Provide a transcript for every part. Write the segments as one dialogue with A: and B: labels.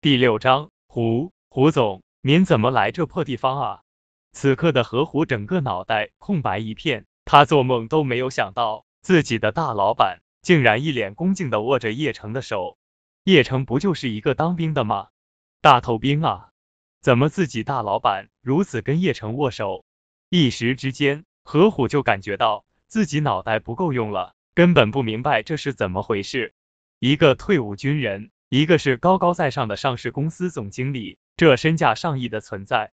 A: 第六章，胡胡总，您怎么来这破地方啊？此刻的何胡整个脑袋空白一片，他做梦都没有想到，自己的大老板竟然一脸恭敬的握着叶城的手。叶城不就是一个当兵的吗？大头兵啊，怎么自己大老板如此跟叶城握手？一时之间，何虎就感觉到自己脑袋不够用了，根本不明白这是怎么回事。一个退伍军人。一个是高高在上的上市公司总经理，这身价上亿的存在，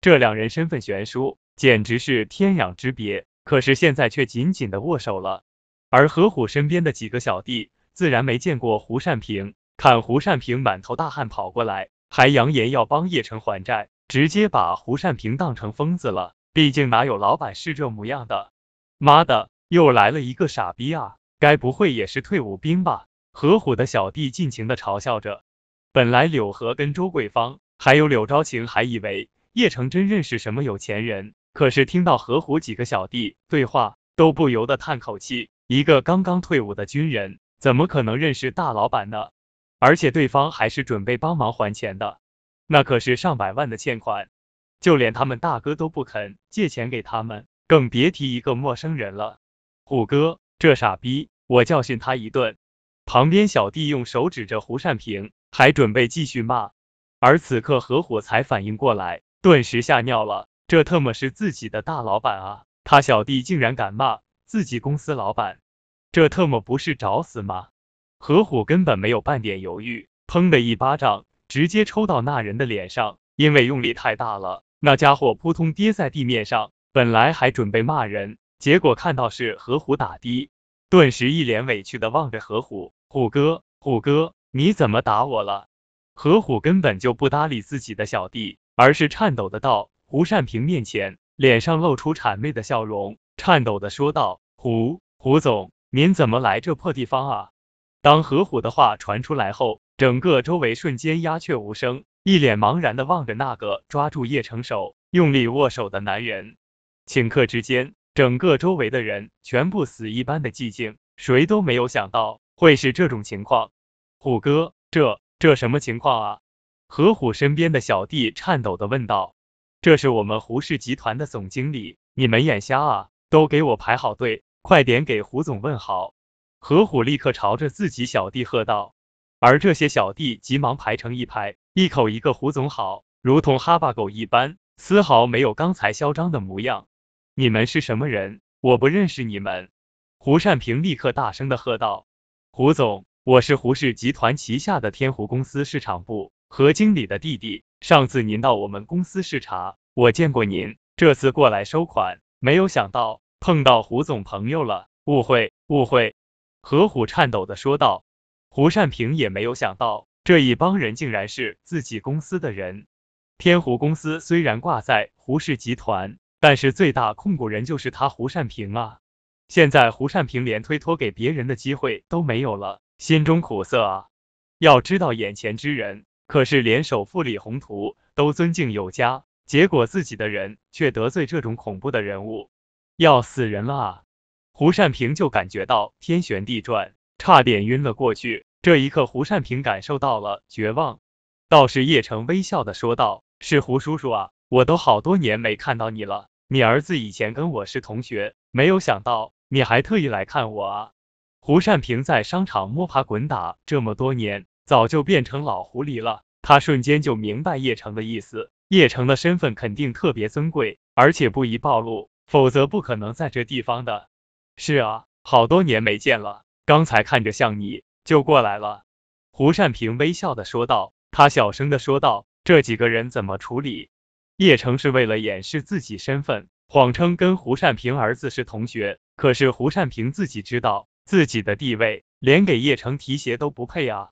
A: 这两人身份悬殊，简直是天壤之别。可是现在却紧紧的握手了。而何虎身边的几个小弟自然没见过胡善平，看胡善平满头大汗跑过来，还扬言要帮叶城还债，直接把胡善平当成疯子了。毕竟哪有老板是这模样的？妈的，又来了一个傻逼啊！该不会也是退伍兵吧？何虎的小弟尽情的嘲笑着。本来柳河跟周桂芳还有柳昭晴还以为叶成真认识什么有钱人，可是听到何虎几个小弟对话，都不由得叹口气。一个刚刚退伍的军人，怎么可能认识大老板呢？而且对方还是准备帮忙还钱的，那可是上百万的欠款，就连他们大哥都不肯借钱给他们，更别提一个陌生人了。虎哥，这傻逼，我教训他一顿。旁边小弟用手指着胡善平，还准备继续骂，而此刻何虎才反应过来，顿时吓尿了。这特么是自己的大老板啊！他小弟竟然敢骂自己公司老板，这特么不是找死吗？何虎根本没有半点犹豫，砰的一巴掌直接抽到那人的脸上，因为用力太大了，那家伙扑通跌在地面上。本来还准备骂人，结果看到是何虎打的，顿时一脸委屈的望着何虎。虎哥，虎哥，你怎么打我了？何虎根本就不搭理自己的小弟，而是颤抖的到胡善平面前，脸上露出谄媚的笑容，颤抖的说道：“胡胡总，您怎么来这破地方啊？”当何虎的话传出来后，整个周围瞬间鸦雀无声，一脸茫然的望着那个抓住叶成手，用力握手的男人。顷刻之间，整个周围的人全部死一般的寂静，谁都没有想到。会是这种情况，虎哥，这这什么情况啊？何虎身边的小弟颤抖的问道。这是我们胡氏集团的总经理，你们眼瞎啊？都给我排好队，快点给胡总问好。何虎立刻朝着自己小弟喝道，而这些小弟急忙排成一排，一口一个胡总好，如同哈巴狗一般，丝毫没有刚才嚣张的模样。你们是什么人？我不认识你们。胡善平立刻大声的喝道。胡总，我是胡氏集团旗下的天湖公司市场部何经理的弟弟。上次您到我们公司视察，我见过您，这次过来收款，没有想到碰到胡总朋友了，误会，误会。何虎颤抖的说道。胡善平也没有想到，这一帮人竟然是自己公司的人。天湖公司虽然挂在胡氏集团，但是最大控股人就是他胡善平啊。现在胡善平连推脱给别人的机会都没有了，心中苦涩啊！要知道眼前之人可是连首富李宏图都尊敬有加，结果自己的人却得罪这种恐怖的人物，要死人了啊！胡善平就感觉到天旋地转，差点晕了过去。这一刻，胡善平感受到了绝望。道士叶城微笑的说道：“是胡叔叔啊，我都好多年没看到你了。你儿子以前跟我是同学，没有想到。”你还特意来看我啊？胡善平在商场摸爬滚打这么多年，早就变成老狐狸了。他瞬间就明白叶城的意思，叶城的身份肯定特别尊贵，而且不宜暴露，否则不可能在这地方的。是啊，好多年没见了，刚才看着像你，就过来了。胡善平微笑的说道，他小声的说道，这几个人怎么处理？叶城是为了掩饰自己身份。谎称跟胡善平儿子是同学，可是胡善平自己知道自己的地位，连给叶城提鞋都不配啊！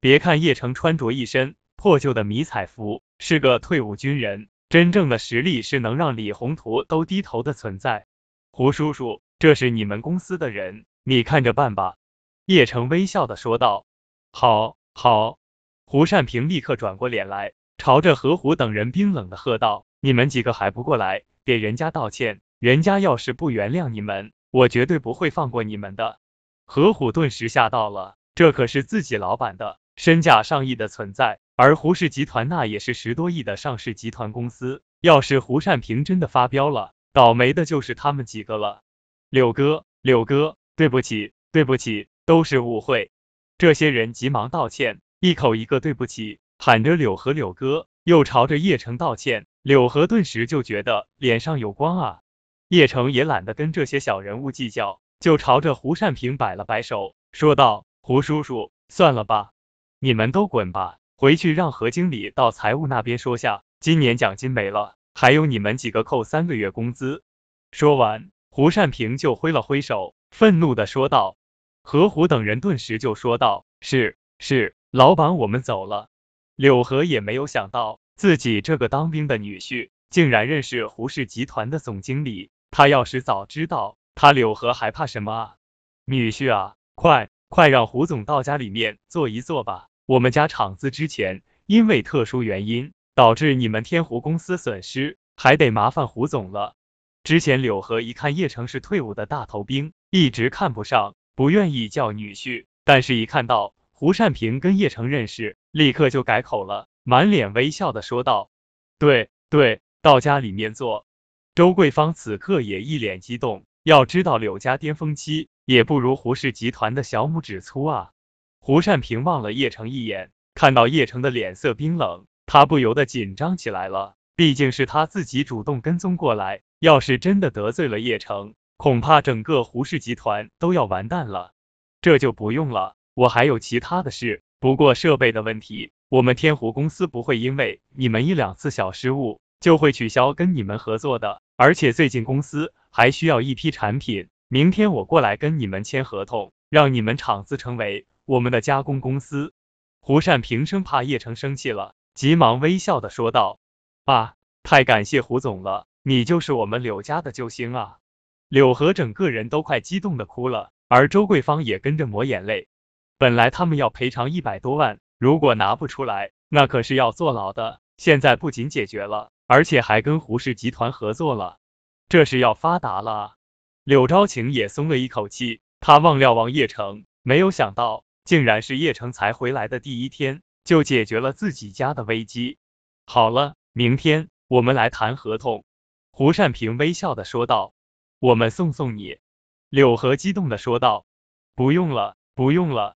A: 别看叶城穿着一身破旧的迷彩服，是个退伍军人，真正的实力是能让李宏图都低头的存在。胡叔叔，这是你们公司的人，你看着办吧。叶城微笑的说道。好，好。胡善平立刻转过脸来，朝着何虎等人冰冷的喝道：“你们几个还不过来！”给人家道歉，人家要是不原谅你们，我绝对不会放过你们的。何虎顿时吓到了，这可是自己老板的身价上亿的存在，而胡氏集团那也是十多亿的上市集团公司。要是胡善平真的发飙了，倒霉的就是他们几个了。柳哥，柳哥，对不起，对不起，都是误会。这些人急忙道歉，一口一个对不起，喊着柳和柳哥，又朝着叶城道歉。柳河顿时就觉得脸上有光啊。叶城也懒得跟这些小人物计较，就朝着胡善平摆了摆手，说道：“胡叔叔，算了吧，你们都滚吧，回去让何经理到财务那边说下。”今年奖金没了，还有你们几个扣三个月工资。说完，胡善平就挥了挥手，愤怒的说道。何虎等人顿时就说道：“是是，老板，我们走了。”柳河也没有想到，自己这个当兵的女婿竟然认识胡氏集团的总经理。他要是早知道，他柳河还怕什么啊？女婿啊，快快让胡总到家里面坐一坐吧。我们家厂子之前因为特殊原因。导致你们天湖公司损失，还得麻烦胡总了。之前柳河一看叶城是退伍的大头兵，一直看不上，不愿意叫女婿。但是，一看到胡善平跟叶城认识，立刻就改口了，满脸微笑的说道：“对对，到家里面坐。”周桂芳此刻也一脸激动，要知道柳家巅峰期也不如胡氏集团的小拇指粗啊。胡善平望了叶城一眼，看到叶城的脸色冰冷。他不由得紧张起来了，毕竟是他自己主动跟踪过来，要是真的得罪了叶城，恐怕整个胡氏集团都要完蛋了。这就不用了，我还有其他的事。不过设备的问题，我们天湖公司不会因为你们一两次小失误就会取消跟你们合作的。而且最近公司还需要一批产品，明天我过来跟你们签合同，让你们厂子成为我们的加工公司。胡善平生怕叶城生气了。急忙微笑的说道：“啊，太感谢胡总了，你就是我们柳家的救星啊！”柳河整个人都快激动的哭了，而周桂芳也跟着抹眼泪。本来他们要赔偿一百多万，如果拿不出来，那可是要坐牢的。现在不仅解决了，而且还跟胡氏集团合作了，这是要发达了啊！柳昭晴也松了一口气，他望了望叶城，没有想到，竟然是叶城才回来的第一天。就解决了自己家的危机。好了，明天我们来谈合同。”胡善平微笑的说道。“我们送送你。”柳河激动的说道。“不用了，不用了。”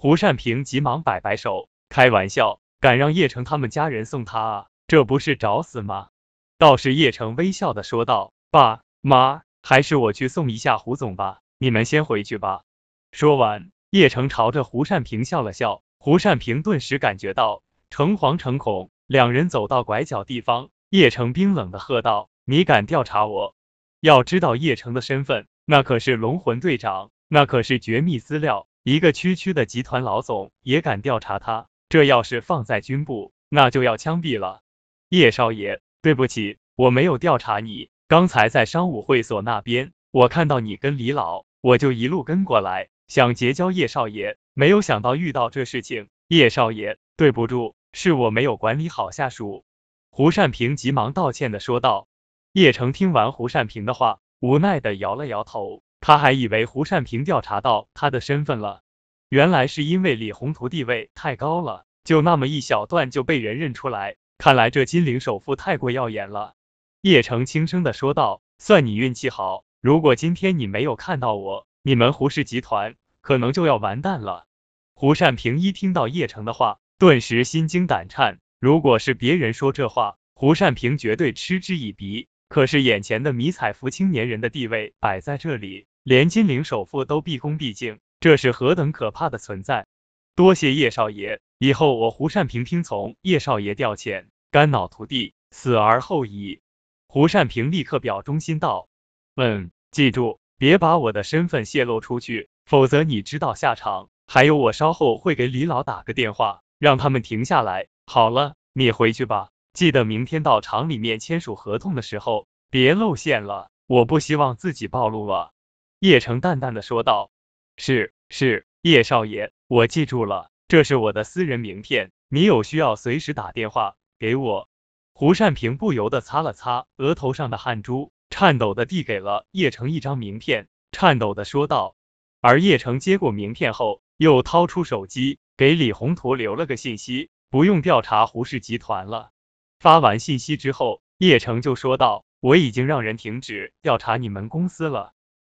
A: 胡善平急忙摆摆手，开玩笑，敢让叶城他们家人送他啊？这不是找死吗？倒是叶城微笑的说道：“爸妈，还是我去送一下胡总吧，你们先回去吧。”说完，叶城朝着胡善平笑了笑。胡善平顿时感觉到诚惶诚恐，两人走到拐角地方，叶城冰冷的喝道：“你敢调查我？要知道叶城的身份，那可是龙魂队长，那可是绝密资料，一个区区的集团老总也敢调查他，这要是放在军部，那就要枪毙了。”叶少爷，对不起，我没有调查你，刚才在商务会所那边，我看到你跟李老，我就一路跟过来，想结交叶少爷。没有想到遇到这事情，叶少爷，对不住，是我没有管理好下属。胡善平急忙道歉的说道。叶城听完胡善平的话，无奈的摇了摇头，他还以为胡善平调查到他的身份了，原来是因为李宏图地位太高了，就那么一小段就被人认出来，看来这金陵首富太过耀眼了。叶城轻声的说道，算你运气好，如果今天你没有看到我，你们胡氏集团可能就要完蛋了。胡善平一听到叶城的话，顿时心惊胆颤。如果是别人说这话，胡善平绝对嗤之以鼻。可是眼前的迷彩服青年人的地位摆在这里，连金陵首富都毕恭毕敬，这是何等可怕的存在！多谢叶少爷，以后我胡善平听从叶少爷调遣，肝脑涂地，死而后已。胡善平立刻表忠心道：“嗯，记住，别把我的身份泄露出去，否则你知道下场。”还有，我稍后会给李老打个电话，让他们停下来。好了，你回去吧，记得明天到厂里面签署合同的时候别露馅了，我不希望自己暴露了。叶城淡淡的说道。是是，叶少爷，我记住了，这是我的私人名片，你有需要随时打电话给我。胡善平不由得擦了擦额头上的汗珠，颤抖的递给了叶城一张名片，颤抖的说道。而叶城接过名片后。又掏出手机，给李宏图留了个信息，不用调查胡氏集团了。发完信息之后，叶城就说道：“我已经让人停止调查你们公司了。”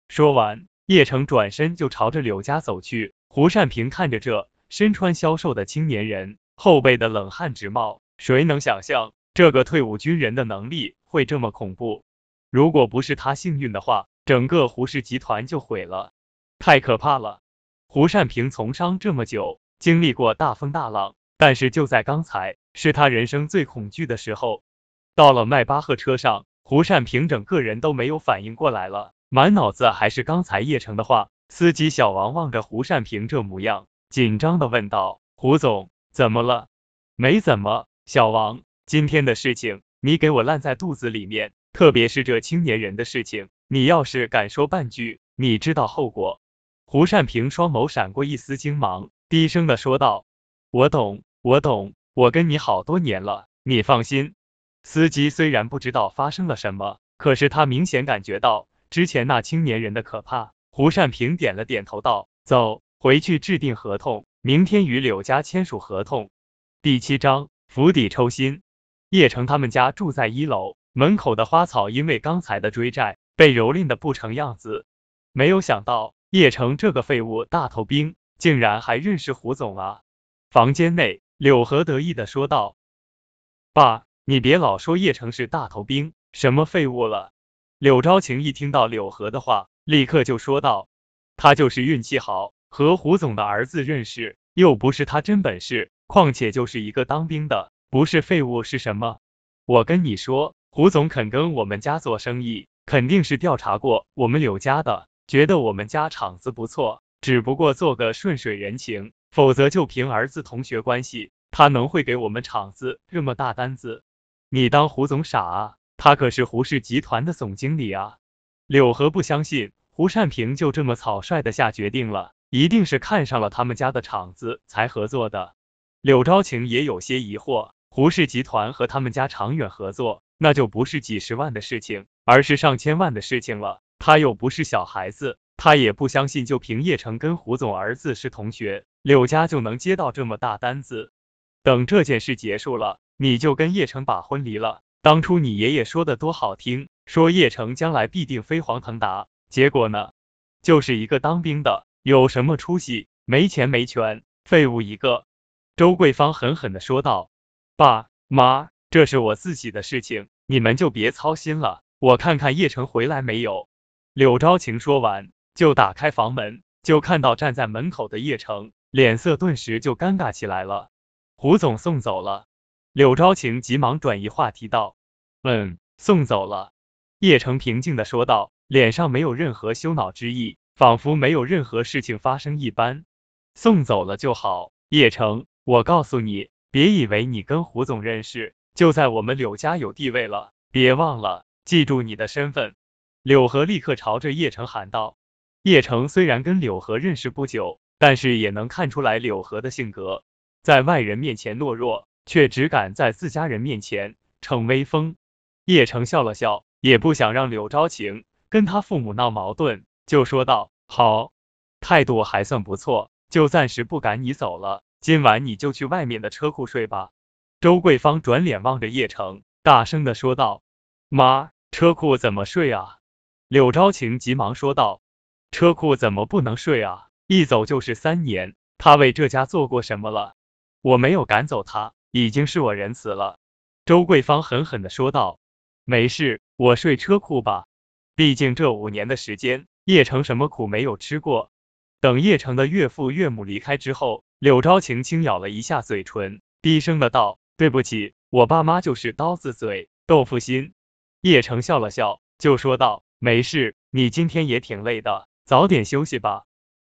A: 说完，叶城转身就朝着柳家走去。胡善平看着这身穿消瘦的青年人，后背的冷汗直冒。谁能想象这个退伍军人的能力会这么恐怖？如果不是他幸运的话，整个胡氏集团就毁了。太可怕了！胡善平从商这么久，经历过大风大浪，但是就在刚才，是他人生最恐惧的时候。到了迈巴赫车上，胡善平整个人都没有反应过来了，满脑子还是刚才叶城的话。司机小王望着胡善平这模样，紧张的问道：“胡总，怎么了？”“没怎么。”小王，今天的事情你给我烂在肚子里面，特别是这青年人的事情，你要是敢说半句，你知道后果。胡善平双眸闪过一丝惊芒，低声的说道：“我懂，我懂，我跟你好多年了，你放心。”司机虽然不知道发生了什么，可是他明显感觉到之前那青年人的可怕。胡善平点了点头，道：“走，回去制定合同，明天与柳家签署合同。”第七章釜底抽薪。叶城他们家住在一楼，门口的花草因为刚才的追债被蹂躏的不成样子。没有想到叶城这个废物大头兵竟然还认识胡总啊！房间内，柳河得意的说道：“爸，你别老说叶城是大头兵，什么废物了。”柳昭晴一听到柳河的话。立刻就说道：“他就是运气好，和胡总的儿子认识，又不是他真本事。况且就是一个当兵的，不是废物是什么？我跟你说，胡总肯跟我们家做生意，肯定是调查过我们柳家的，觉得我们家厂子不错，只不过做个顺水人情。否则就凭儿子同学关系，他能会给我们厂子这么大单子？你当胡总傻啊？他可是胡氏集团的总经理啊！”柳河不相信胡善平就这么草率的下决定了，一定是看上了他们家的厂子才合作的。柳昭晴也有些疑惑，胡氏集团和他们家长远合作，那就不是几十万的事情，而是上千万的事情了。他又不是小孩子，他也不相信就凭叶城跟胡总儿子是同学，柳家就能接到这么大单子。等这件事结束了，你就跟叶城把婚离了。当初你爷爷说的多好听。说叶城将来必定飞黄腾达，结果呢，就是一个当兵的，有什么出息？没钱没权，废物一个。周桂芳狠狠的说道：“爸妈，这是我自己的事情，你们就别操心了。我看看叶城回来没有。”柳昭晴说完，就打开房门，就看到站在门口的叶城，脸色顿时就尴尬起来了。胡总送走了。柳昭晴急忙转移话题道：“嗯，送走了。”叶城平静的说道，脸上没有任何羞恼之意，仿佛没有任何事情发生一般。送走了就好，叶城，我告诉你，别以为你跟胡总认识，就在我们柳家有地位了，别忘了，记住你的身份。柳河立刻朝着叶城喊道。叶城虽然跟柳河认识不久，但是也能看出来柳河的性格，在外人面前懦弱，却只敢在自家人面前逞威风。叶城笑了笑。也不想让柳昭晴跟他父母闹矛盾，就说道：“好，态度还算不错，就暂时不赶你走了。今晚你就去外面的车库睡吧。”周桂芳转脸望着叶城，大声的说道：“妈，车库怎么睡啊？”柳昭晴急忙说道：“车库怎么不能睡啊？一走就是三年，他为这家做过什么了？我没有赶走他，已经是我仁慈了。”周桂芳狠狠的说道。没事，我睡车库吧。毕竟这五年的时间，叶城什么苦没有吃过。等叶城的岳父岳母离开之后，柳昭晴轻咬了一下嘴唇，低声的道：“对不起，我爸妈就是刀子嘴豆腐心。”叶城笑了笑，就说道：“没事，你今天也挺累的，早点休息吧。”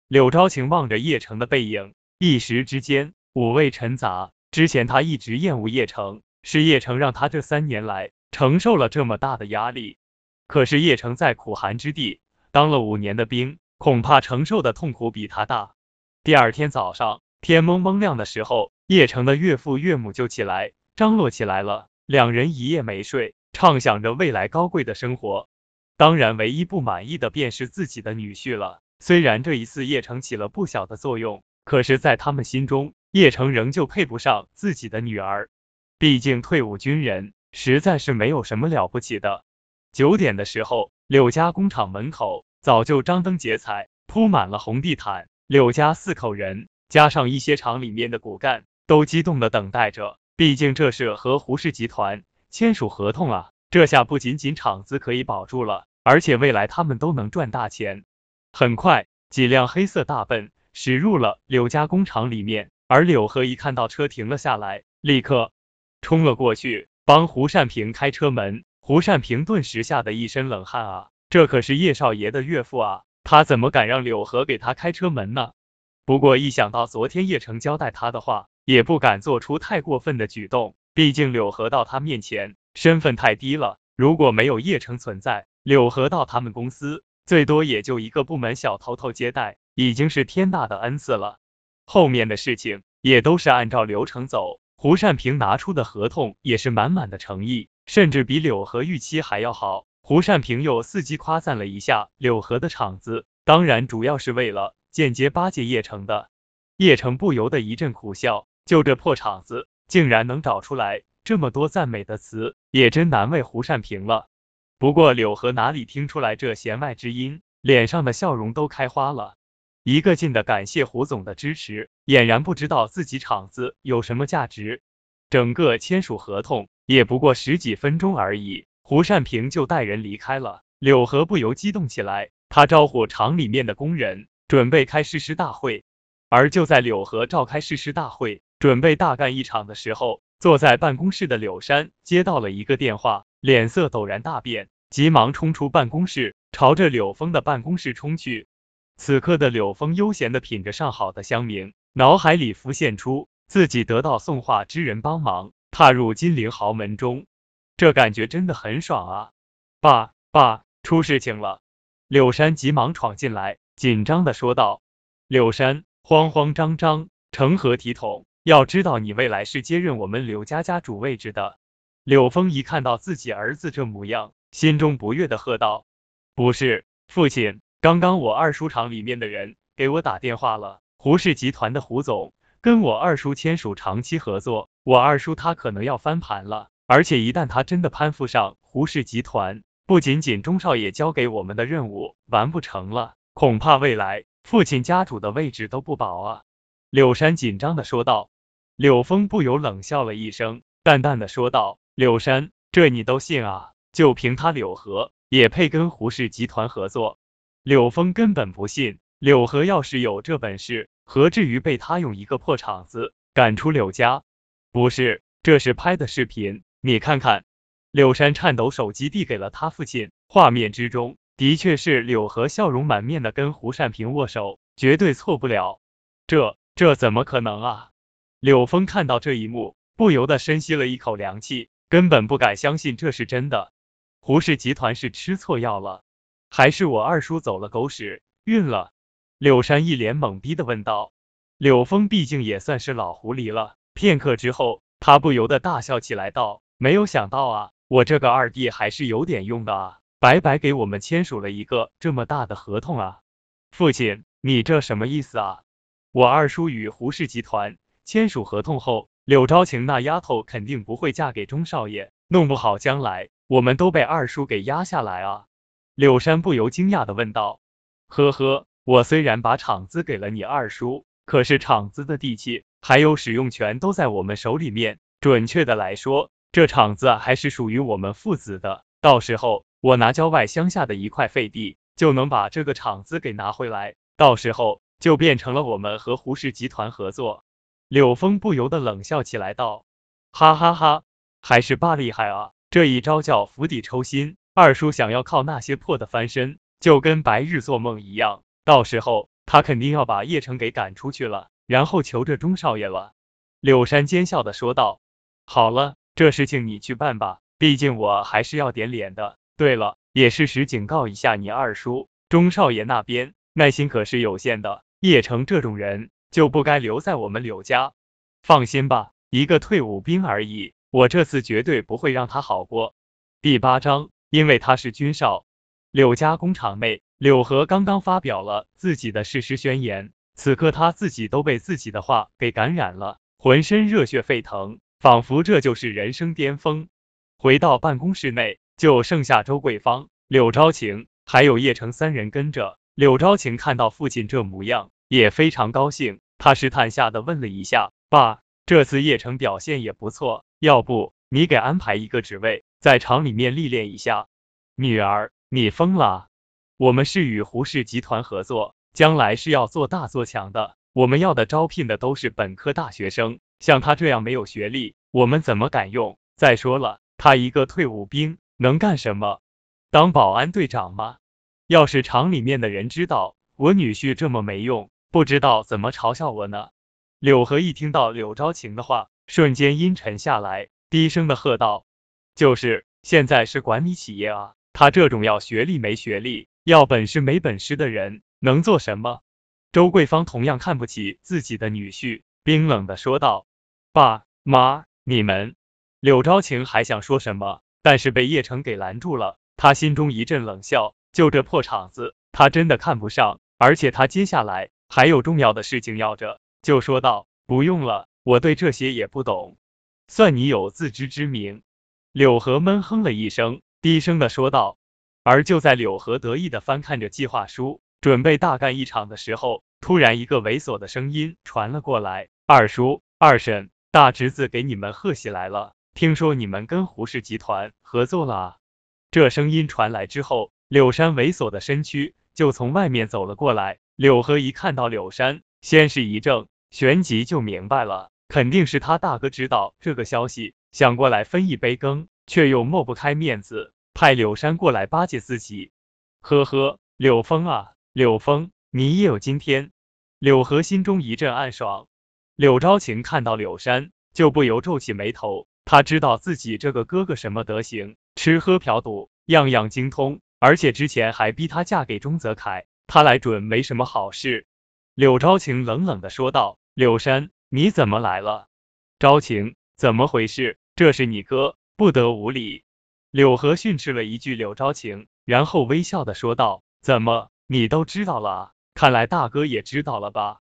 A: 柳昭晴望着叶城的背影，一时之间五味陈杂。之前他一直厌恶叶城，是叶城让他这三年来。承受了这么大的压力，可是叶城在苦寒之地当了五年的兵，恐怕承受的痛苦比他大。第二天早上，天蒙蒙亮的时候，叶城的岳父岳母就起来张罗起来了，两人一夜没睡，畅想着未来高贵的生活。当然，唯一不满意的便是自己的女婿了。虽然这一次叶城起了不小的作用，可是，在他们心中，叶城仍旧配不上自己的女儿。毕竟退伍军人实在是没有什么了不起的。九点的时候，柳家工厂门口早就张灯结彩，铺满了红地毯。柳家四口人加上一些厂里面的骨干，都激动的等待着。毕竟这是和胡氏集团签署合同啊，这下不仅仅厂子可以保住了，而且未来他们都能赚大钱。很快，几辆黑色大奔驶入了柳家工厂里面，而柳河一看到车停了下来，立刻冲了过去，帮胡善平开车门。胡善平顿时吓得一身冷汗啊，这可是叶少爷的岳父啊，他怎么敢让柳河给他开车门呢？不过一想到昨天叶城交代他的话，也不敢做出太过分的举动，毕竟柳河到他面前身份太低了，如果没有叶城存在，柳河到他们公司。最多也就一个部门小头头接待，已经是天大的恩赐了。后面的事情也都是按照流程走。胡善平拿出的合同也是满满的诚意，甚至比柳河预期还要好。胡善平又伺机夸赞了一下柳河的厂子，当然主要是为了间接巴结叶城的。叶城不由得一阵苦笑，就这破厂子，竟然能找出来这么多赞美的词，也真难为胡善平了。不过柳河哪里听出来这弦外之音，脸上的笑容都开花了，一个劲的感谢胡总的支持，俨然不知道自己厂子有什么价值。整个签署合同也不过十几分钟而已，胡善平就带人离开了。柳河不由激动起来，他招呼厂里面的工人，准备开誓师大会。而就在柳河召开誓师大会，准备大干一场的时候，坐在办公室的柳山接到了一个电话。脸色陡然大变，急忙冲出办公室，朝着柳峰的办公室冲去。此刻的柳峰悠闲的品着上好的香茗，脑海里浮现出自己得到送画之人帮忙，踏入金陵豪门中，这感觉真的很爽啊！爸爸，出事情了！柳山急忙闯进来，紧张的说道。柳山慌慌张张，成何体统？要知道，你未来是接任我们柳家家主位置的。柳峰一看到自己儿子这模样，心中不悦的喝道：“不是，父亲，刚刚我二叔厂里面的人给我打电话了，胡氏集团的胡总跟我二叔签署长期合作，我二叔他可能要翻盘了，而且一旦他真的攀附上胡氏集团，不仅仅钟少爷交给我们的任务完不成了，恐怕未来父亲家主的位置都不保啊！”柳山紧张的说道。柳峰不由冷笑了一声，淡淡的说道。柳山，这你都信啊？就凭他柳河，也配跟胡氏集团合作？柳峰根本不信。柳河要是有这本事，何至于被他用一个破厂子赶出柳家？不是，这是拍的视频，你看看。柳山颤抖手机递给了他父亲，画面之中的确是柳河笑容满面的跟胡善平握手，绝对错不了。这这怎么可能啊？柳峰看到这一幕，不由得深吸了一口凉气。根本不敢相信这是真的，胡氏集团是吃错药了，还是我二叔走了狗屎运了？柳山一脸懵逼的问道。柳峰毕竟也算是老狐狸了，片刻之后，他不由得大笑起来，道：“没有想到啊，我这个二弟还是有点用的啊，白白给我们签署了一个这么大的合同啊！父亲，你这什么意思啊？我二叔与胡氏集团签署合同后。”柳昭晴那丫头肯定不会嫁给钟少爷，弄不好将来我们都被二叔给压下来啊！柳山不由惊讶的问道。呵呵，我虽然把厂子给了你二叔，可是厂子的地契还有使用权都在我们手里面。准确的来说，这厂子还是属于我们父子的。到时候我拿郊外乡下的一块废地，就能把这个厂子给拿回来。到时候就变成了我们和胡氏集团合作。柳峰不由得冷笑起来，道：“哈哈哈，还是爸厉害啊！这一招叫釜底抽薪。二叔想要靠那些破的翻身，就跟白日做梦一样。到时候他肯定要把叶城给赶出去了，然后求着钟少爷了。”柳山奸笑的说道：“好了，这事情你去办吧，毕竟我还是要点脸的。对了，也适时警告一下你二叔，钟少爷那边耐心可是有限的，叶城这种人。”就不该留在我们柳家。放心吧，一个退伍兵而已，我这次绝对不会让他好过。第八章，因为他是军少。柳家工厂内，柳河刚刚发表了自己的誓师宣言，此刻他自己都被自己的话给感染了，浑身热血沸腾，仿佛这就是人生巅峰。回到办公室内，就剩下周桂芳、柳昭晴还有叶城三人跟着。柳昭晴看到父亲这模样，也非常高兴。他试探下的问了一下：“爸，这次叶城表现也不错，要不你给安排一个职位，在厂里面历练一下？”女儿，你疯了！我们是与胡氏集团合作，将来是要做大做强的。我们要的招聘的都是本科大学生，像他这样没有学历，我们怎么敢用？再说了，他一个退伍兵，能干什么？当保安队长吗？要是厂里面的人知道我女婿这么没用，不知道怎么嘲笑我呢。柳河一听到柳昭晴的话，瞬间阴沉下来，低声的喝道：“就是，现在是管理企业啊，他这种要学历没学历，要本事没本事的人，能做什么？”周桂芳同样看不起自己的女婿，冰冷的说道：“爸妈，你们……”柳昭晴还想说什么，但是被叶城给拦住了，他心中一阵冷笑。就这破厂子，他真的看不上，而且他接下来还有重要的事情要着，就说道：“不用了，我对这些也不懂，算你有自知之明。”柳河闷哼了一声，低声的说道。而就在柳河得意的翻看着计划书，准备大干一场的时候，突然一个猥琐的声音传了过来：“二叔、二婶，大侄子给你们贺喜来了，听说你们跟胡氏集团合作了啊！”这声音传来之后。柳山猥琐的身躯就从外面走了过来，柳河一看到柳山，先是一怔，旋即就明白了，肯定是他大哥知道这个消息，想过来分一杯羹，却又抹不开面子，派柳山过来巴结自己。呵呵，柳峰啊，柳峰，你也有今天。柳河心中一阵暗爽。柳昭晴看到柳山，就不由皱起眉头，他知道自己这个哥哥什么德行，吃喝嫖赌样样精通。而且之前还逼她嫁给钟泽凯，他来准没什么好事。柳昭晴冷冷的说道：“柳山，你怎么来了？”昭晴，怎么回事？这是你哥，不得无礼。柳河训斥了一句柳昭晴，然后微笑的说道：“怎么，你都知道了？看来大哥也知道了吧？”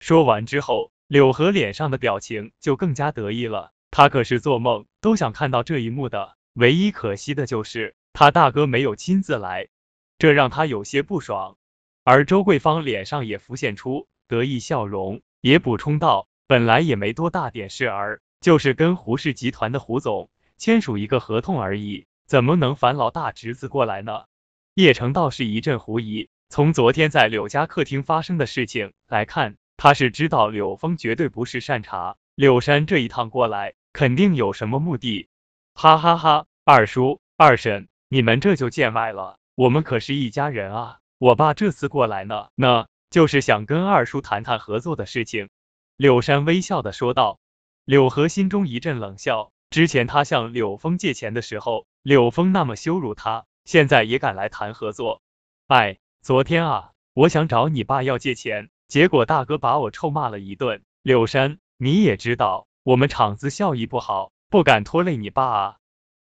A: 说完之后，柳河脸上的表情就更加得意了。他可是做梦都想看到这一幕的，唯一可惜的就是。他大哥没有亲自来，这让他有些不爽。而周桂芳脸上也浮现出得意笑容，也补充道：“本来也没多大点事儿，就是跟胡氏集团的胡总签署一个合同而已，怎么能烦劳大侄子过来呢？”叶城倒是一阵狐疑，从昨天在柳家客厅发生的事情来看，他是知道柳峰绝对不是善茬，柳山这一趟过来肯定有什么目的。哈哈哈，二叔二婶。你们这就见外了，我们可是一家人啊！我爸这次过来呢，那就是想跟二叔谈谈合作的事情。柳山微笑的说道。柳河心中一阵冷笑，之前他向柳峰借钱的时候，柳峰那么羞辱他，现在也敢来谈合作。哎，昨天啊，我想找你爸要借钱，结果大哥把我臭骂了一顿。柳山，你也知道，我们厂子效益不好，不敢拖累你爸啊。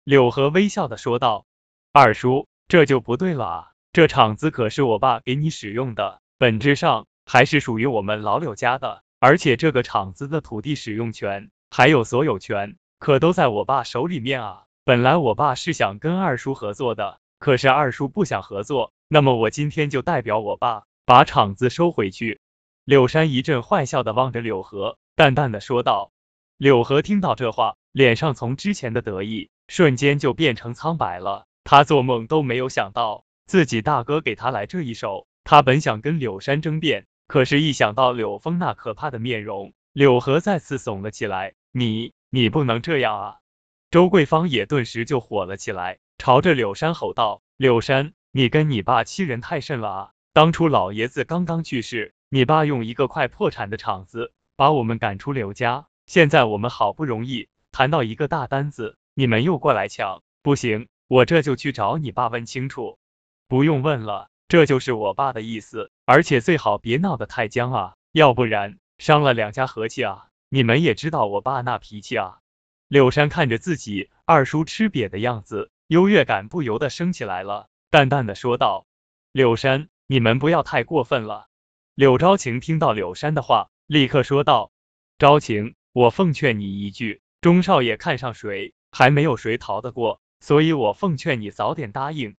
A: 柳河微笑的说道。二叔，这就不对了啊！这厂子可是我爸给你使用的，本质上还是属于我们老柳家的，而且这个厂子的土地使用权还有所有权，可都在我爸手里面啊！本来我爸是想跟二叔合作的，可是二叔不想合作，那么我今天就代表我爸把厂子收回去。柳山一阵坏笑的望着柳河，淡淡的说道。柳河听到这话，脸上从之前的得意瞬间就变成苍白了。他做梦都没有想到自己大哥给他来这一手。他本想跟柳山争辩，可是，一想到柳峰那可怕的面容，柳河再次怂了起来。你，你不能这样啊！周桂芳也顿时就火了起来，朝着柳山吼道：“柳山，你跟你爸欺人太甚了啊！当初老爷子刚刚去世，你爸用一个快破产的厂子把我们赶出柳家，现在我们好不容易谈到一个大单子，你们又过来抢，不行！”我这就去找你爸问清楚，不用问了，这就是我爸的意思，而且最好别闹得太僵啊，要不然伤了两家和气啊。你们也知道我爸那脾气啊。柳山看着自己二叔吃瘪的样子，优越感不由得升起来了，淡淡的说道：“柳山，你们不要太过分了。”柳昭晴听到柳山的话，立刻说道：“昭晴，我奉劝你一句，钟少爷看上谁，还没有谁逃得过，所以我奉劝你早点答应。”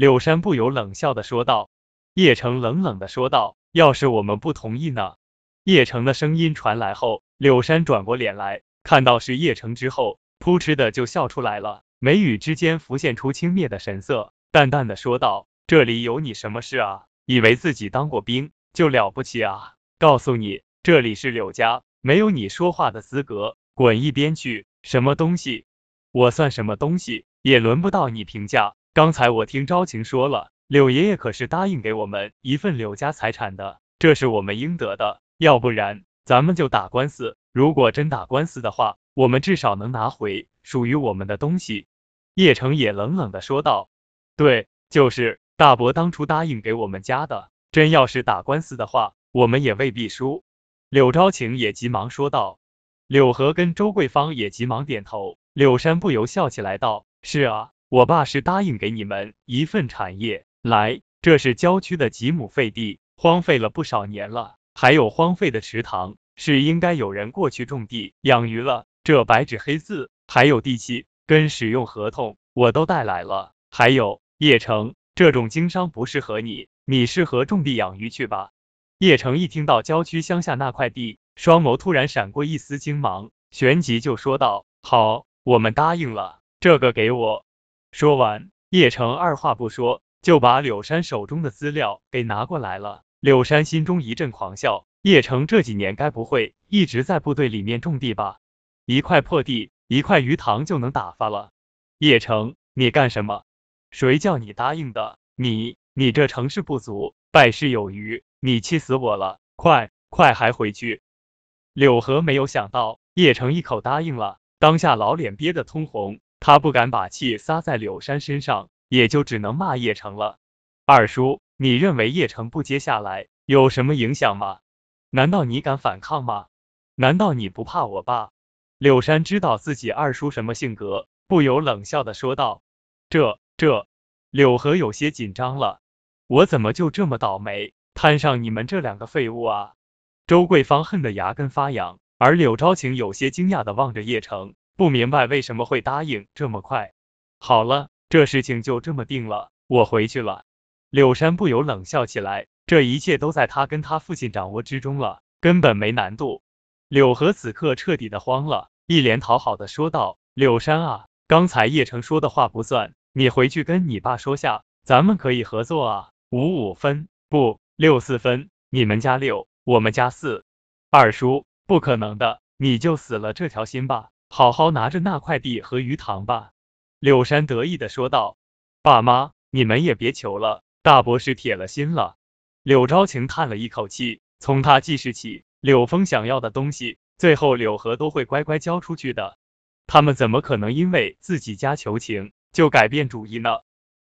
A: 柳山不由冷笑的说道。叶城冷冷的说道：“要是我们不同意呢？”叶城的声音传来后，柳山转过脸来，看到是叶城之后，扑哧的就笑出来了，眉宇之间浮现出轻蔑的神色，淡淡的说道：“这里有你什么事啊？以为自己当过兵就了不起啊？告诉你，这里是柳家，没有你说话的资格，滚一边去！什么东西？我算什么东西？也轮不到你评价。刚才我听昭晴说了，柳爷爷可是答应给我们一份柳家财产的，这是我们应得的。”要不然，咱们就打官司。如果真打官司的话，我们至少能拿回属于我们的东西。叶城也冷冷的说道：“对，就是大伯当初答应给我们家的。真要是打官司的话，我们也未必输。”柳昭晴也急忙说道。柳河跟周桂芳也急忙点头。柳山不由笑起来道：“是啊，我爸是答应给你们一份产业。来，这是郊区的几亩废地，荒废了不少年了。”还有荒废的池塘，是应该有人过去种地养鱼了。这白纸黑字，还有地契跟使用合同，我都带来了。还有叶城，这种经商不适合你，你适合种地养鱼去吧。叶城一听到郊区乡下那块地，双眸突然闪过一丝惊芒，旋即就说道：“好，我们答应了，这个给我。”说完，叶城二话不说，就把柳山手中的资料给拿过来了。柳山心中一阵狂笑，叶城这几年该不会一直在部队里面种地吧？一块破地，一块鱼塘就能打发了？叶城，你干什么？谁叫你答应的？你，你这成事不足，败事有余，你气死我了！快，快还回去！柳河没有想到叶城一口答应了，当下老脸憋得通红，他不敢把气撒在柳山身上，也就只能骂叶城了。二叔。你认为叶城不接下来有什么影响吗？难道你敢反抗吗？难道你不怕我爸？柳山知道自己二叔什么性格，不由冷笑的说道：“这这……”柳河有些紧张了，我怎么就这么倒霉，摊上你们这两个废物啊？周桂芳恨得牙根发痒，而柳昭晴有些惊讶的望着叶城，不明白为什么会答应这么快。好了，这事情就这么定了，我回去了。柳山不由冷笑起来，这一切都在他跟他父亲掌握之中了，根本没难度。柳河此刻彻底的慌了，一脸讨好的说道：“柳山啊，刚才叶城说的话不算，你回去跟你爸说下，咱们可以合作啊，五五分，不，六四分，你们家六，我们家四。二叔，不可能的，你就死了这条心吧，好好拿着那块地和鱼塘吧。”柳山得意的说道：“爸妈，你们也别求了。”大伯是铁了心了。柳昭晴叹了一口气，从他记事起，柳峰想要的东西，最后柳河都会乖乖交出去的。他们怎么可能因为自己家求情就改变主意呢？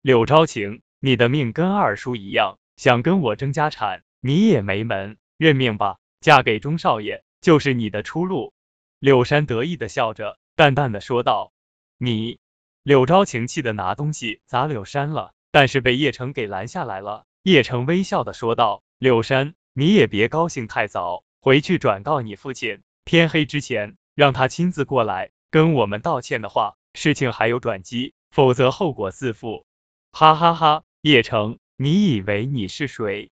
A: 柳昭晴，你的命跟二叔一样，想跟我争家产，你也没门，认命吧，嫁给钟少爷就是你的出路。柳山得意的笑着，淡淡的说道：“你。”柳昭晴气的拿东西砸柳山了。但是被叶城给拦下来了。叶城微笑的说道：“柳山，你也别高兴太早，回去转告你父亲，天黑之前让他亲自过来跟我们道歉的话，事情还有转机，否则后果自负。”哈哈哈，叶城，你以为你是谁？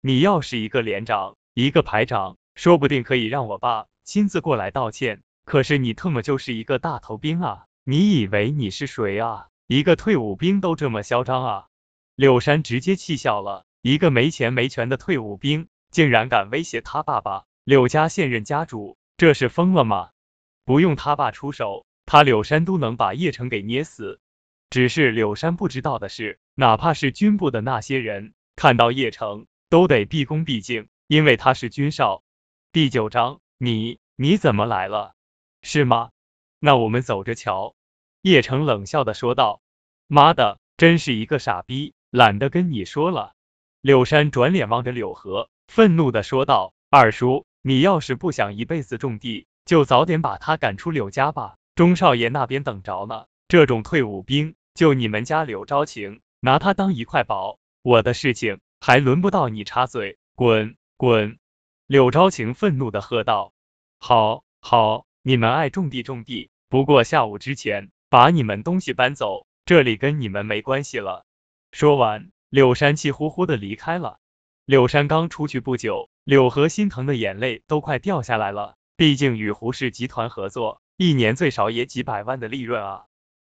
A: 你要是一个连长，一个排长，说不定可以让我爸亲自过来道歉。可是你特么就是一个大头兵啊！你以为你是谁啊？一个退伍兵都这么嚣张啊！柳山直接气笑了，一个没钱没权的退伍兵，竟然敢威胁他爸爸柳家现任家主，这是疯了吗？不用他爸出手，他柳山都能把叶城给捏死。只是柳山不知道的是，哪怕是军部的那些人，看到叶城都得毕恭毕敬，因为他是军少。第九章，你你怎么来了？是吗？那我们走着瞧。叶城冷笑的说道：“妈的，真是一个傻逼，懒得跟你说了。”柳山转脸望着柳河，愤怒的说道：“二叔，你要是不想一辈子种地，就早点把他赶出柳家吧。钟少爷那边等着呢。这种退伍兵，就你们家柳昭晴，拿他当一块宝，我的事情还轮不到你插嘴，滚！”滚！柳昭晴愤怒的喝道。好，好，你们爱种地种地，不过下午之前把你们东西搬走，这里跟你们没关系了。说完，柳山气呼呼的离开了。柳山刚出去不久，柳河心疼的眼泪都快掉下来了。毕竟与胡氏集团合作，一年最少也几百万的利润啊！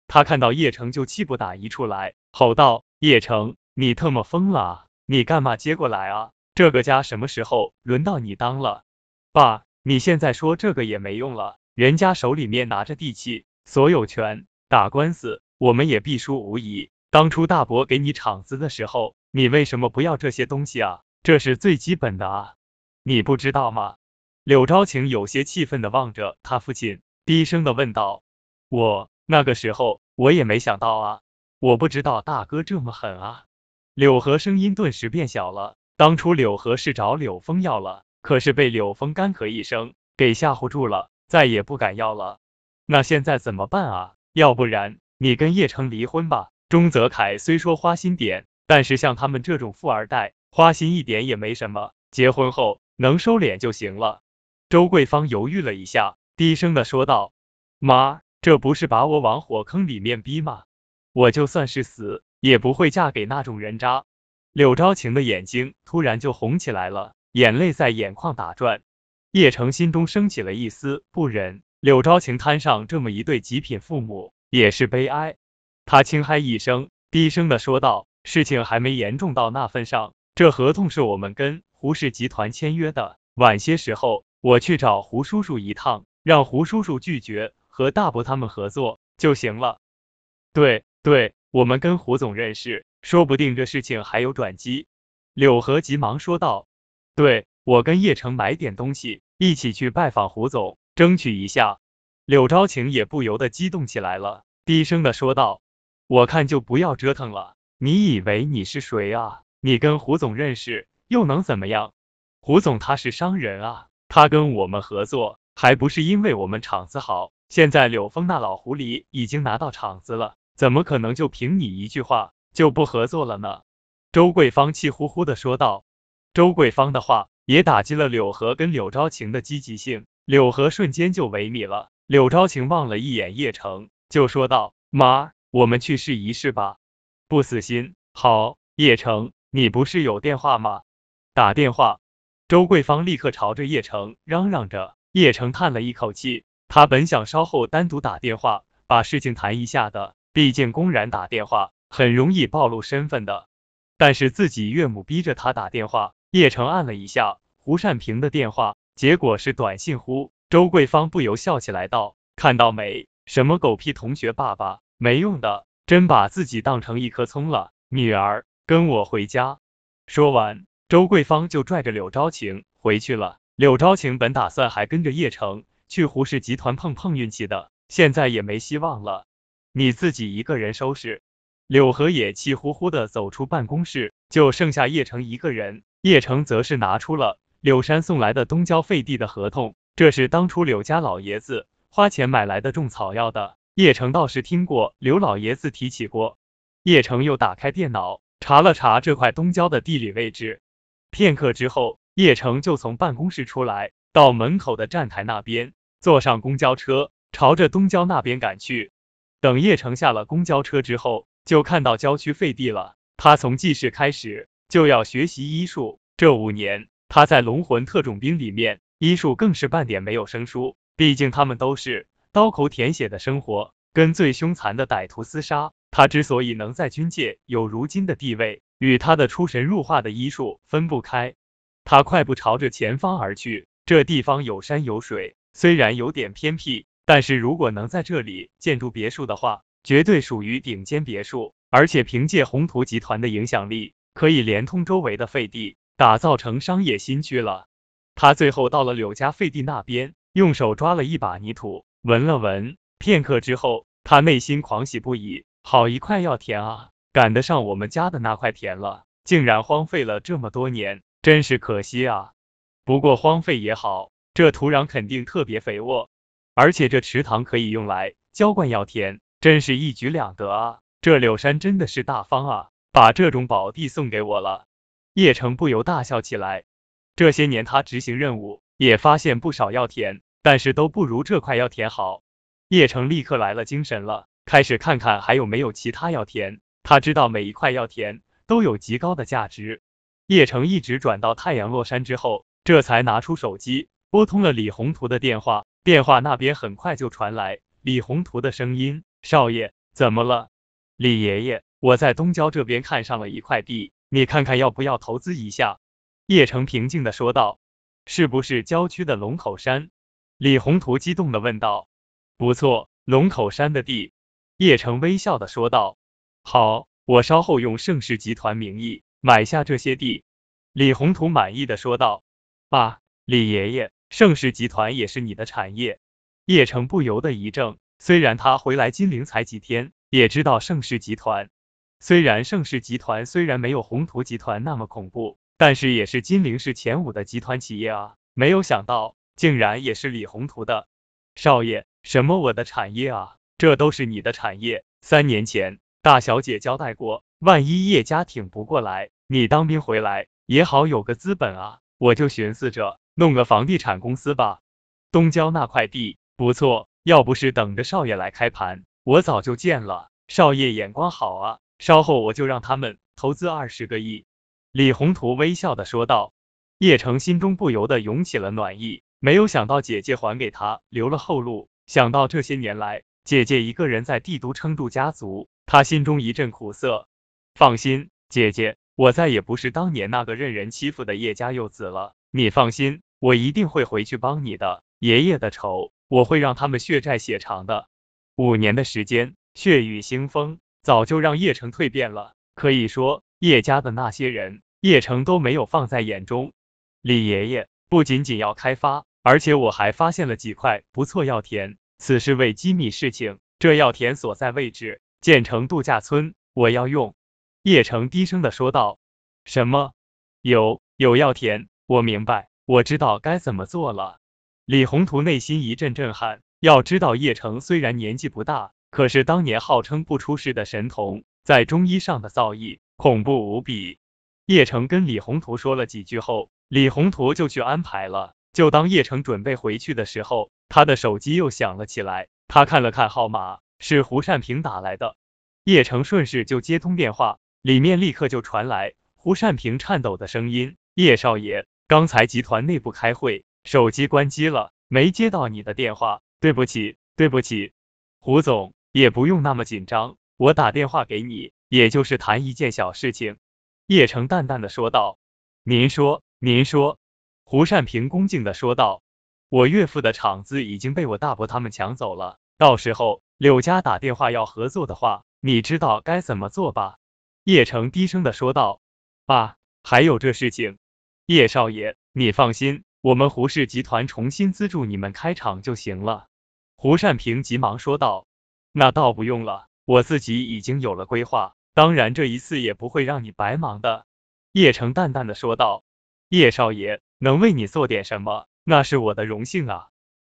A: 他看到叶城就气不打一处来，吼道：“叶城，你特么疯了啊！你干嘛接过来啊？这个家什么时候轮到你当了？爸，你现在说这个也没用了，人家手里面拿着地契、所有权，打官司我们也必输无疑。当初大伯给你厂子的时候，你为什么不要这些东西啊？这是最基本的啊，你不知道吗？”柳昭晴有些气愤的望着他父亲，低声的问道：“我那个时候我也没想到啊，我不知道大哥这么狠啊。”柳河声音顿时变小了。当初柳河是找柳峰要了，可是被柳峰干咳一声给吓唬住了，再也不敢要了。那现在怎么办啊？要不然你跟叶城离婚吧。钟泽凯虽说花心点，但是像他们这种富二代，花心一点也没什么，结婚后能收敛就行了。周桂芳犹豫了一下，低声的说道：“妈，这不是把我往火坑里面逼吗？我就算是死，也不会嫁给那种人渣。”柳昭晴的眼睛突然就红起来了，眼泪在眼眶打转。叶城心中升起了一丝不忍，柳昭晴摊上这么一对极品父母，也是悲哀。他轻嗨一声，低声的说道：“事情还没严重到那份上，这合同是我们跟胡氏集团签约的，晚些时候。”我去找胡叔叔一趟，让胡叔叔拒绝和大伯他们合作就行了。对对，我们跟胡总认识，说不定这事情还有转机。柳河急忙说道。对，我跟叶城买点东西，一起去拜访胡总，争取一下。柳昭晴也不由得激动起来了，低声的说道：“我看就不要折腾了，你以为你是谁啊？你跟胡总认识又能怎么样？胡总他是商人啊。”他跟我们合作，还不是因为我们厂子好？现在柳峰那老狐狸已经拿到厂子了，怎么可能就凭你一句话就不合作了呢？周桂芳气呼呼的说道。周桂芳的话也打击了柳河跟柳昭晴的积极性，柳河瞬间就萎靡了。柳昭晴望了一眼叶城，就说道：“妈，我们去试一试吧。”不死心，好，叶城，你不是有电话吗？打电话。周桂芳立刻朝着叶城嚷嚷着，叶城叹了一口气，他本想稍后单独打电话把事情谈一下的，毕竟公然打电话很容易暴露身份的。但是自己岳母逼着他打电话，叶城按了一下胡善平的电话，结果是短信呼。周桂芳不由笑起来道：“看到没？什么狗屁同学爸爸，没用的，真把自己当成一棵葱了。女儿，跟我回家。”说完。周桂芳就拽着柳昭晴回去了。柳昭晴本打算还跟着叶城去胡氏集团碰碰运气的，现在也没希望了。你自己一个人收拾。柳河也气呼呼的走出办公室，就剩下叶城一个人。叶城则是拿出了柳山送来的东郊废地的合同，这是当初柳家老爷子花钱买来的种草药的。叶城倒是听过刘老爷子提起过。叶城又打开电脑查了查这块东郊的地理位置。片刻之后，叶城就从办公室出来，到门口的站台那边，坐上公交车，朝着东郊那边赶去。等叶城下了公交车之后，就看到郊区废地了。他从记事开始就要学习医术，这五年他在龙魂特种兵里面，医术更是半点没有生疏。毕竟他们都是刀口舔血的生活，跟最凶残的歹徒厮杀。他之所以能在军界有如今的地位。与他的出神入化的医术分不开，他快步朝着前方而去。这地方有山有水，虽然有点偏僻，但是如果能在这里建筑别墅的话，绝对属于顶尖别墅。而且凭借宏图集团的影响力，可以连通周围的废地，打造成商业新区了。他最后到了柳家废地那边，用手抓了一把泥土，闻了闻，片刻之后，他内心狂喜不已，好一块药田啊！赶得上我们家的那块田了，竟然荒废了这么多年，真是可惜啊！不过荒废也好，这土壤肯定特别肥沃，而且这池塘可以用来浇灌药田，真是一举两得啊！这柳山真的是大方啊，把这种宝地送给我了。叶城不由大笑起来。这些年他执行任务，也发现不少药田，但是都不如这块药田好。叶城立刻来了精神了，开始看看还有没有其他药田。他知道每一块药田都有极高的价值。叶城一直转到太阳落山之后，这才拿出手机拨通了李宏图的电话。电话那边很快就传来李宏图的声音：“少爷，怎么了？”李爷爷，我在东郊这边看上了一块地，你看看要不要投资一下？叶城平静的说道：“是不是郊区的龙口山？”李宏图激动的问道：“不错，龙口山的地。”叶城微笑的说道：“好，我稍后用盛世集团名义买下这些地。”李宏图满意的说道：“爸，李爷爷，盛世集团也是你的产业。”叶城不由得一怔，虽然他回来金陵才几天，也知道盛世集团。虽然盛世集团虽然没有宏图集团那么恐怖。但是也是金陵市前五的集团企业啊，没有想到竟然也是李宏图的。少爷，什么我的产业啊？这都是你的产业。三年前大小姐交代过，万一叶家挺不过来，你当兵回来也好有个资本啊。我就寻思着弄个房地产公司吧。东郊那块地不错，要不是等着少爷来开盘，我早就建了。少爷眼光好啊，稍后我就让他们投资二十个亿。李宏图微笑的说道，叶城心中不由得涌起了暖意，没有想到姐姐还给他留了后路，想到这些年来姐姐一个人在帝都撑住家族，他心中一阵苦涩。放心，姐姐，我再也不是当年那个任人欺负的叶家幼子了，你放心，我一定会回去帮你的，爷爷的仇我会让他们血债血偿的。五年的时间，血雨腥风，早就让叶城蜕变了，可以说。叶家的那些人，叶城都没有放在眼中。李爷爷不仅仅要开发，而且我还发现了几块不错药田，此事为机密事情。这药田所在位置，建成度假村，我要用。叶城低声的说道。什么？有有药田？我明白，我知道该怎么做了。李宏图内心一阵震撼。要知道，叶城虽然年纪不大，可是当年号称不出世的神童，在中医上的造诣。恐怖无比。叶城跟李宏图说了几句后，李宏图就去安排了。就当叶城准备回去的时候，他的手机又响了起来。他看了看号码，是胡善平打来的。叶城顺势就接通电话，里面立刻就传来胡善平颤抖的声音：“叶少爷，刚才集团内部开会，手机关机了，没接到你的电话，对不起，对不起。”胡总也不用那么紧张，我打电话给你。也就是谈一件小事情，叶城淡淡的说道。您说，您说。胡善平恭敬的说道。我岳父的厂子已经被我大伯他们抢走了，到时候柳家打电话要合作的话，你知道该怎么做吧？叶城低声的说道。啊，还有这事情，叶少爷，你放心，我们胡氏集团重新资助你们开厂就行了。胡善平急忙说道。那倒不用了，我自己已经有了规划。当然，这一次也不会让你白忙的。”叶城淡淡的说道。“叶少爷，能为你做点什么，那是我的荣幸啊。”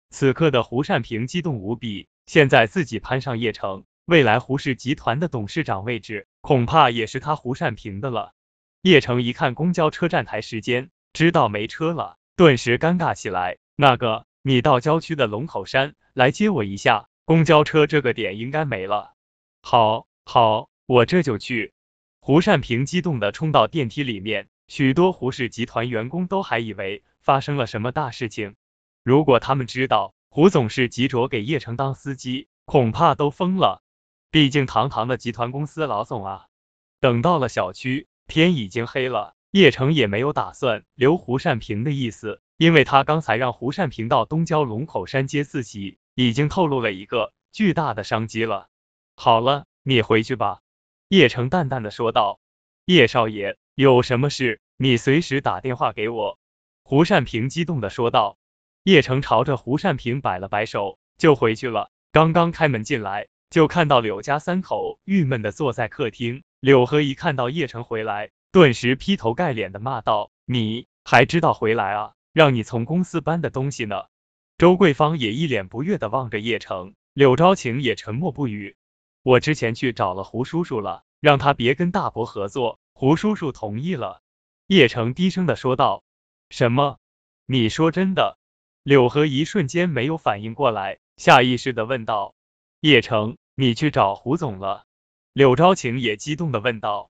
A: 此刻的胡善平激动无比，现在自己攀上叶城，未来胡氏集团的董事长位置，恐怕也是他胡善平的了。叶城一看公交车站台时间，知道没车了，顿时尴尬起来。那个，你到郊区的龙口山来接我一下，公交车这个点应该没了。好，好。我这就去。胡善平激动的冲到电梯里面，许多胡氏集团员工都还以为发生了什么大事情。如果他们知道胡总是急着给叶城当司机，恐怕都疯了。毕竟堂堂的集团公司老总啊。等到了小区，天已经黑了。叶城也没有打算留胡善平的意思，因为他刚才让胡善平到东郊龙口山接自己，已经透露了一个巨大的商机了。好了，你回去吧。叶城淡淡的说道：“叶少爷，有什么事，你随时打电话给我。”胡善平激动的说道。叶城朝着胡善平摆了摆手，就回去了。刚刚开门进来，就看到柳家三口郁闷的坐在客厅。柳和一看到叶城回来，顿时劈头盖脸的骂道：“你还知道回来啊？让你从公司搬的东西呢？”周桂芳也一脸不悦的望着叶城，柳昭晴也沉默不语。我之前去找了胡叔叔了，让他别跟大伯合作。胡叔叔同意了。叶城低声的说道。什么？你说真的？柳河一瞬间没有反应过来，下意识的问道：“叶城，你去找胡总了？”柳昭晴也激动的问道。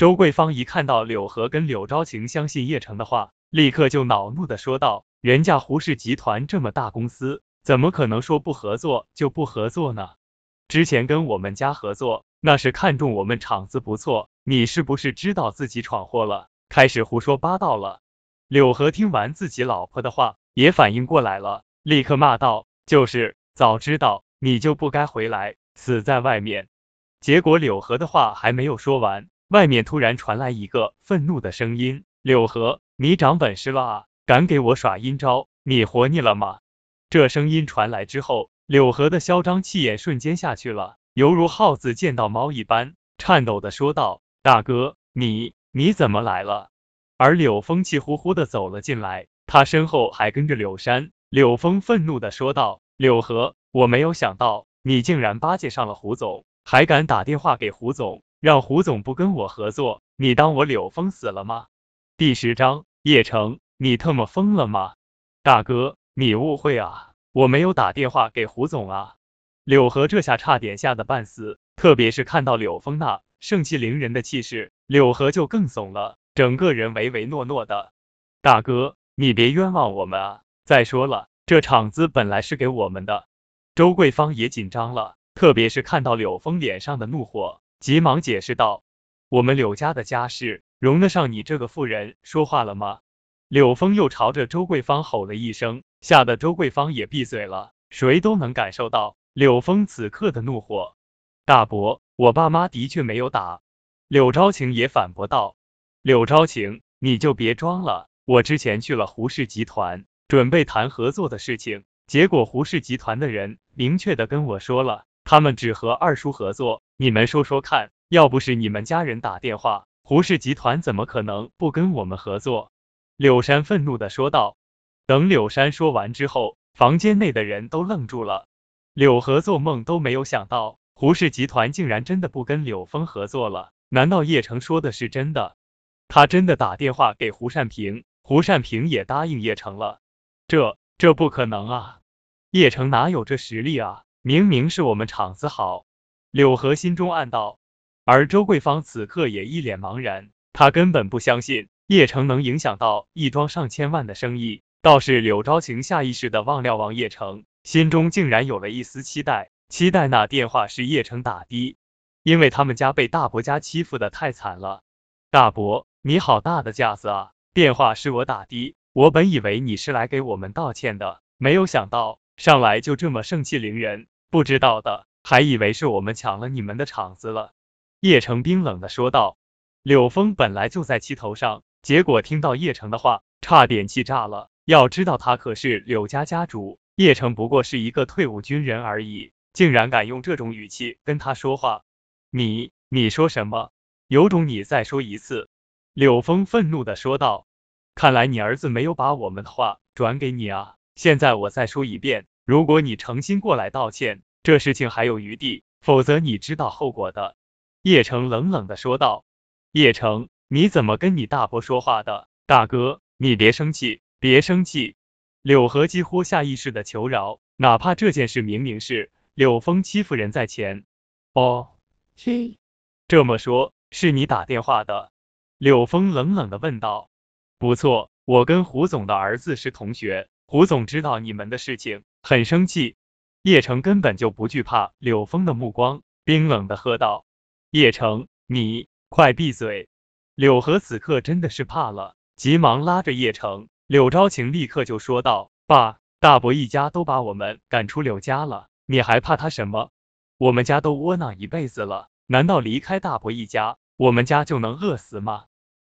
A: 周桂芳一看到柳河跟柳昭晴相信叶城的话，立刻就恼怒的说道：“人家胡氏集团这么大公司，怎么可能说不合作就不合作呢？之前跟我们家合作，那是看中我们厂子不错，你是不是知道自己闯祸了，开始胡说八道了？”柳河听完自己老婆的话，也反应过来了，立刻骂道：“就是，早知道你就不该回来，死在外面。”结果柳河的话还没有说完，外面突然传来一个愤怒的声音：“柳河，你长本事了啊！敢给我耍阴招，你活腻了吗？”这声音传来之后，柳河的嚣张气焰瞬间下去了，犹如耗子见到猫一般，颤抖的说道：“大哥，你你怎么来了？”而柳峰气呼呼的走了进来，他身后还跟着柳山。柳峰愤怒的说道：“柳河，我没有想到你竟然巴结上了胡总。”还敢打电话给胡总，让胡总不跟我合作？你当我柳峰死了吗？第十章，叶城，你特么疯了吗？大哥，你误会啊，我没有打电话给胡总啊。柳河这下差点吓得半死，特别是看到柳峰那盛气凌人的气势，柳河就更怂了，整个人唯唯诺诺的。大哥，你别冤枉我们啊！再说了，这厂子本来是给我们的。周桂芳也紧张了。特别是看到柳峰脸上的怒火，急忙解释道：“我们柳家的家事，容得上你这个妇人说话了吗？”柳峰又朝着周桂芳吼了一声，吓得周桂芳也闭嘴了。谁都能感受到柳峰此刻的怒火。大伯，我爸妈的确没有打。柳昭晴也反驳道：“柳昭晴，你就别装了。我之前去了胡氏集团，准备谈合作的事情，结果胡氏集团的人明确的跟我说了。”他们只和二叔合作，你们说说看，要不是你们家人打电话，胡氏集团怎么可能不跟我们合作？柳山愤怒的说道。等柳山说完之后，房间内的人都愣住了。柳河做梦都没有想到，胡氏集团竟然真的不跟柳峰合作了。难道叶城说的是真的？他真的打电话给胡善平，胡善平也答应叶城了？这这不可能啊！叶城哪有这实力啊？明明是我们厂子好，柳河心中暗道。而周桂芳此刻也一脸茫然，她根本不相信叶城能影响到一桩上千万的生意。倒是柳昭晴下意识的忘瞭望叶城，心中竟然有了一丝期待，期待那电话是叶城打的，因为他们家被大伯家欺负的太惨了。大伯，你好大的架子啊！电话是我打的，我本以为你是来给我们道歉的，没有想到。上来就这么盛气凌人，不知道的还以为是我们抢了你们的场子了。叶城冰冷的说道。柳峰本来就在气头上，结果听到叶城的话，差点气炸了。要知道他可是柳家家主，叶城不过是一个退伍军人而已，竟然敢用这种语气跟他说话。你你说什么？有种你再说一次！柳峰愤怒的说道。看来你儿子没有把我们的话转给你啊。现在我再说一遍。如果你诚心过来道歉，这事情还有余地，否则你知道后果的。”叶城冷冷的说道。“叶城，你怎么跟你大伯说话的？大哥，你别生气，别生气。”柳河几乎下意识的求饶，哪怕这件事明明是柳峰欺负人在前。哦，
B: 嘿，
A: 这么说，是你打电话的？柳峰冷冷的问道。“不错，我跟胡总的儿子是同学，胡总知道你们的事情。”很生气，叶城根本就不惧怕柳峰的目光，冰冷的喝道：“叶城，你快闭嘴！”柳河此刻真的是怕了，急忙拉着叶城。柳昭晴立刻就说道：“爸，大伯一家都把我们赶出柳家了，你还怕他什么？我们家都窝囊一辈子了，难道离开大伯一家，我们家就能饿死吗？”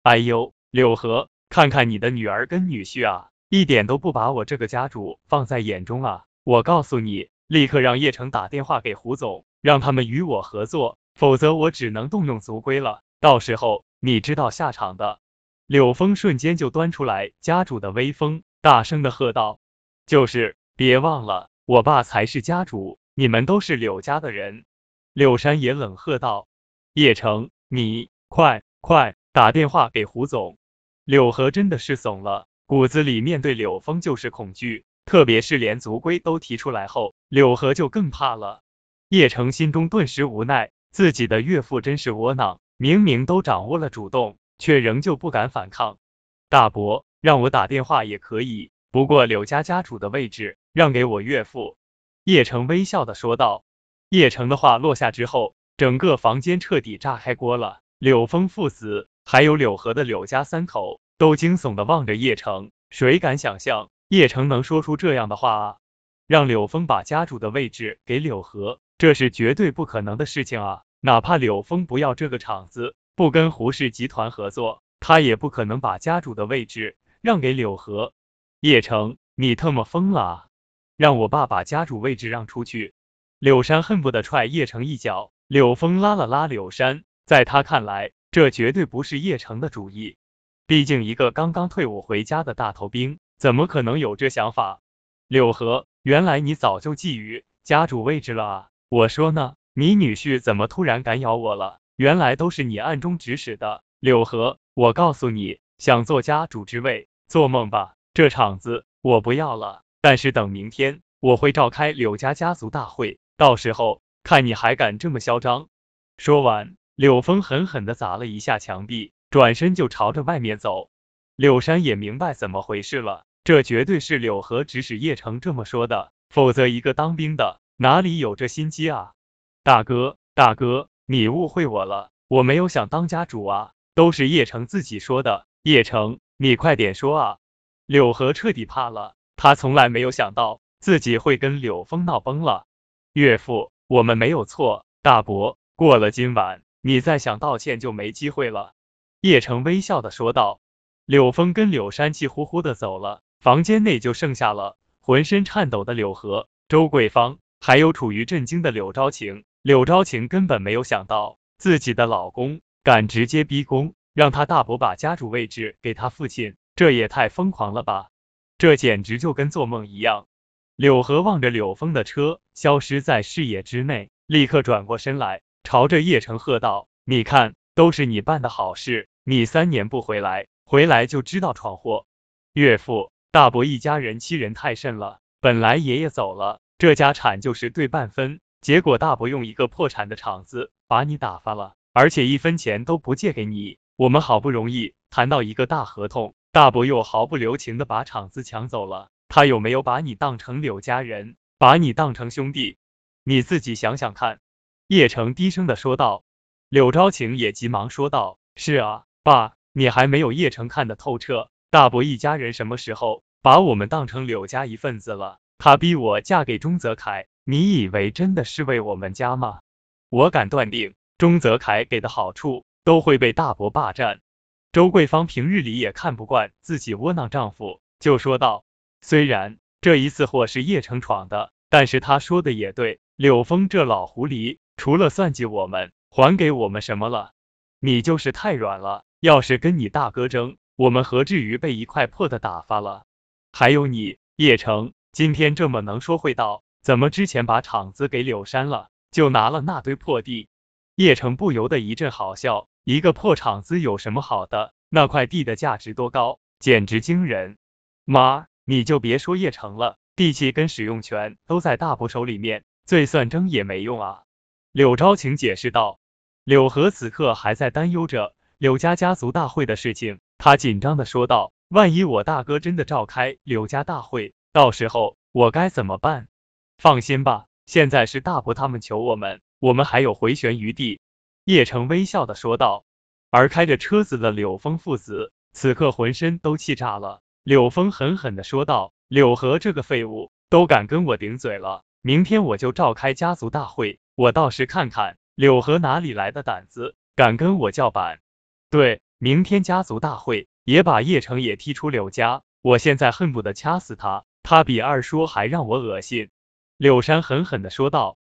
A: 哎呦，柳河，看看你的女儿跟女婿啊！一点都不把我这个家主放在眼中啊！我告诉你，立刻让叶城打电话给胡总，让他们与我合作，否则我只能动用族规了。到时候你知道下场的。柳峰瞬间就端出来家主的威风，大声的喝道：“就是，别忘了，我爸才是家主，你们都是柳家的人。”柳山也冷喝道：“叶城，你快快打电话给胡总！”柳河真的是怂了。骨子里面对柳峰就是恐惧，特别是连族规都提出来后，柳河就更怕了。叶城心中顿时无奈，自己的岳父真是窝囊，明明都掌握了主动，却仍旧不敢反抗。大伯，让我打电话也可以，不过柳家家主的位置让给我岳父。叶城微笑的说道。叶城的话落下之后，整个房间彻底炸开锅了。柳峰父子，还有柳河的柳家三口，都惊悚的望着叶城。谁敢想象叶城能说出这样的话啊？让柳峰把家主的位置给柳河？这是绝对不可能的事情啊！哪怕柳峰不要这个厂子，不跟胡氏集团合作，他也不可能把家主的位置让给柳河。叶城，你特么疯了啊！让我爸把家主位置让出去！柳山恨不得踹叶城一脚。柳峰拉了拉柳山，在他看来，这绝对不是叶城的主意。毕竟一个刚刚退伍回家的大头兵，怎么可能有这想法？柳河，原来你早就觊觎家主位置了啊！我说呢，你女婿怎么突然敢咬我了？原来都是你暗中指使的，柳河，我告诉你，想做家主之位，做梦吧！这场子我不要了，但是等明天我会召开柳家家族大会，到时候看你还敢这么嚣张！说完，柳峰狠狠的砸了一下墙壁，转身就朝着外面走。柳山也明白怎么回事了，这绝对是柳河指使叶城这么说的，否则一个当兵的。哪里有这心机啊，大哥，大哥，你误会我了，我没有想当家主啊，都是叶城自己说的。叶城，你快点说啊！柳河彻底怕了，他从来没有想到自己会跟柳峰闹崩了。岳父，我们没有错，大伯，过了今晚，你再想道歉就没机会了。叶城微笑的说道。柳峰跟柳山气呼呼的走了，房间内就剩下了浑身颤抖的柳河、周桂芳。还有处于震惊的柳昭晴，柳昭晴根本没有想到自己的老公敢直接逼宫，让他大伯把家主位置给他父亲，这也太疯狂了吧！这简直就跟做梦一样。柳河望着柳峰的车消失在视野之内，立刻转过身来，朝着叶城喝道：“你看，都是你办的好事，你三年不回来，回来就知道闯祸。岳父、大伯一家人欺人太甚了，本来爷爷走了。”这家产就是对半分，结果大伯用一个破产的厂子把你打发了，而且一分钱都不借给你。我们好不容易谈到一个大合同，大伯又毫不留情的把厂子抢走了。他有没有把你当成柳家人，把你当成兄弟？你自己想想看。叶城低声的说道。柳昭晴也急忙说道：“是啊，爸，你还没有叶城看得透彻。大伯一家人什么时候把我们当成柳家一份子了？”他逼我嫁给钟泽凯，你以为真的是为我们家吗？我敢断定，钟泽凯给的好处都会被大伯霸占。周桂芳平日里也看不惯自己窝囊丈夫，就说道：“虽然这一次祸是叶城闯的，但是他说的也对，柳峰这老狐狸除了算计我们，还给我们什么了？你就是太软了，要是跟你大哥争，我们何至于被一块破的打发了？还有你，叶城。”今天这么能说会道，怎么之前把厂子给柳山了，就拿了那堆破地？叶城不由得一阵好笑，一个破厂子有什么好的？那块地的价值多高，简直惊人！妈，你就别说叶城了，地契跟使用权都在大伯手里面，最算争也没用啊。柳昭晴解释道。柳河此刻还在担忧着柳家家族大会的事情，他紧张的说道：万一我大哥真的召开柳家大会？到时候我该怎么办？放心吧，现在是大伯他们求我们，我们还有回旋余地。叶城微笑的说道。而开着车子的柳峰父子此刻浑身都气炸了。柳峰狠狠的说道：“柳河这个废物都敢跟我顶嘴了，明天我就召开家族大会，我倒是看看柳河哪里来的胆子，敢跟我叫板。对，明天家族大会也把叶城也踢出柳家，我现在恨不得掐死他。”他比二叔还让我恶心，柳山狠狠的说道。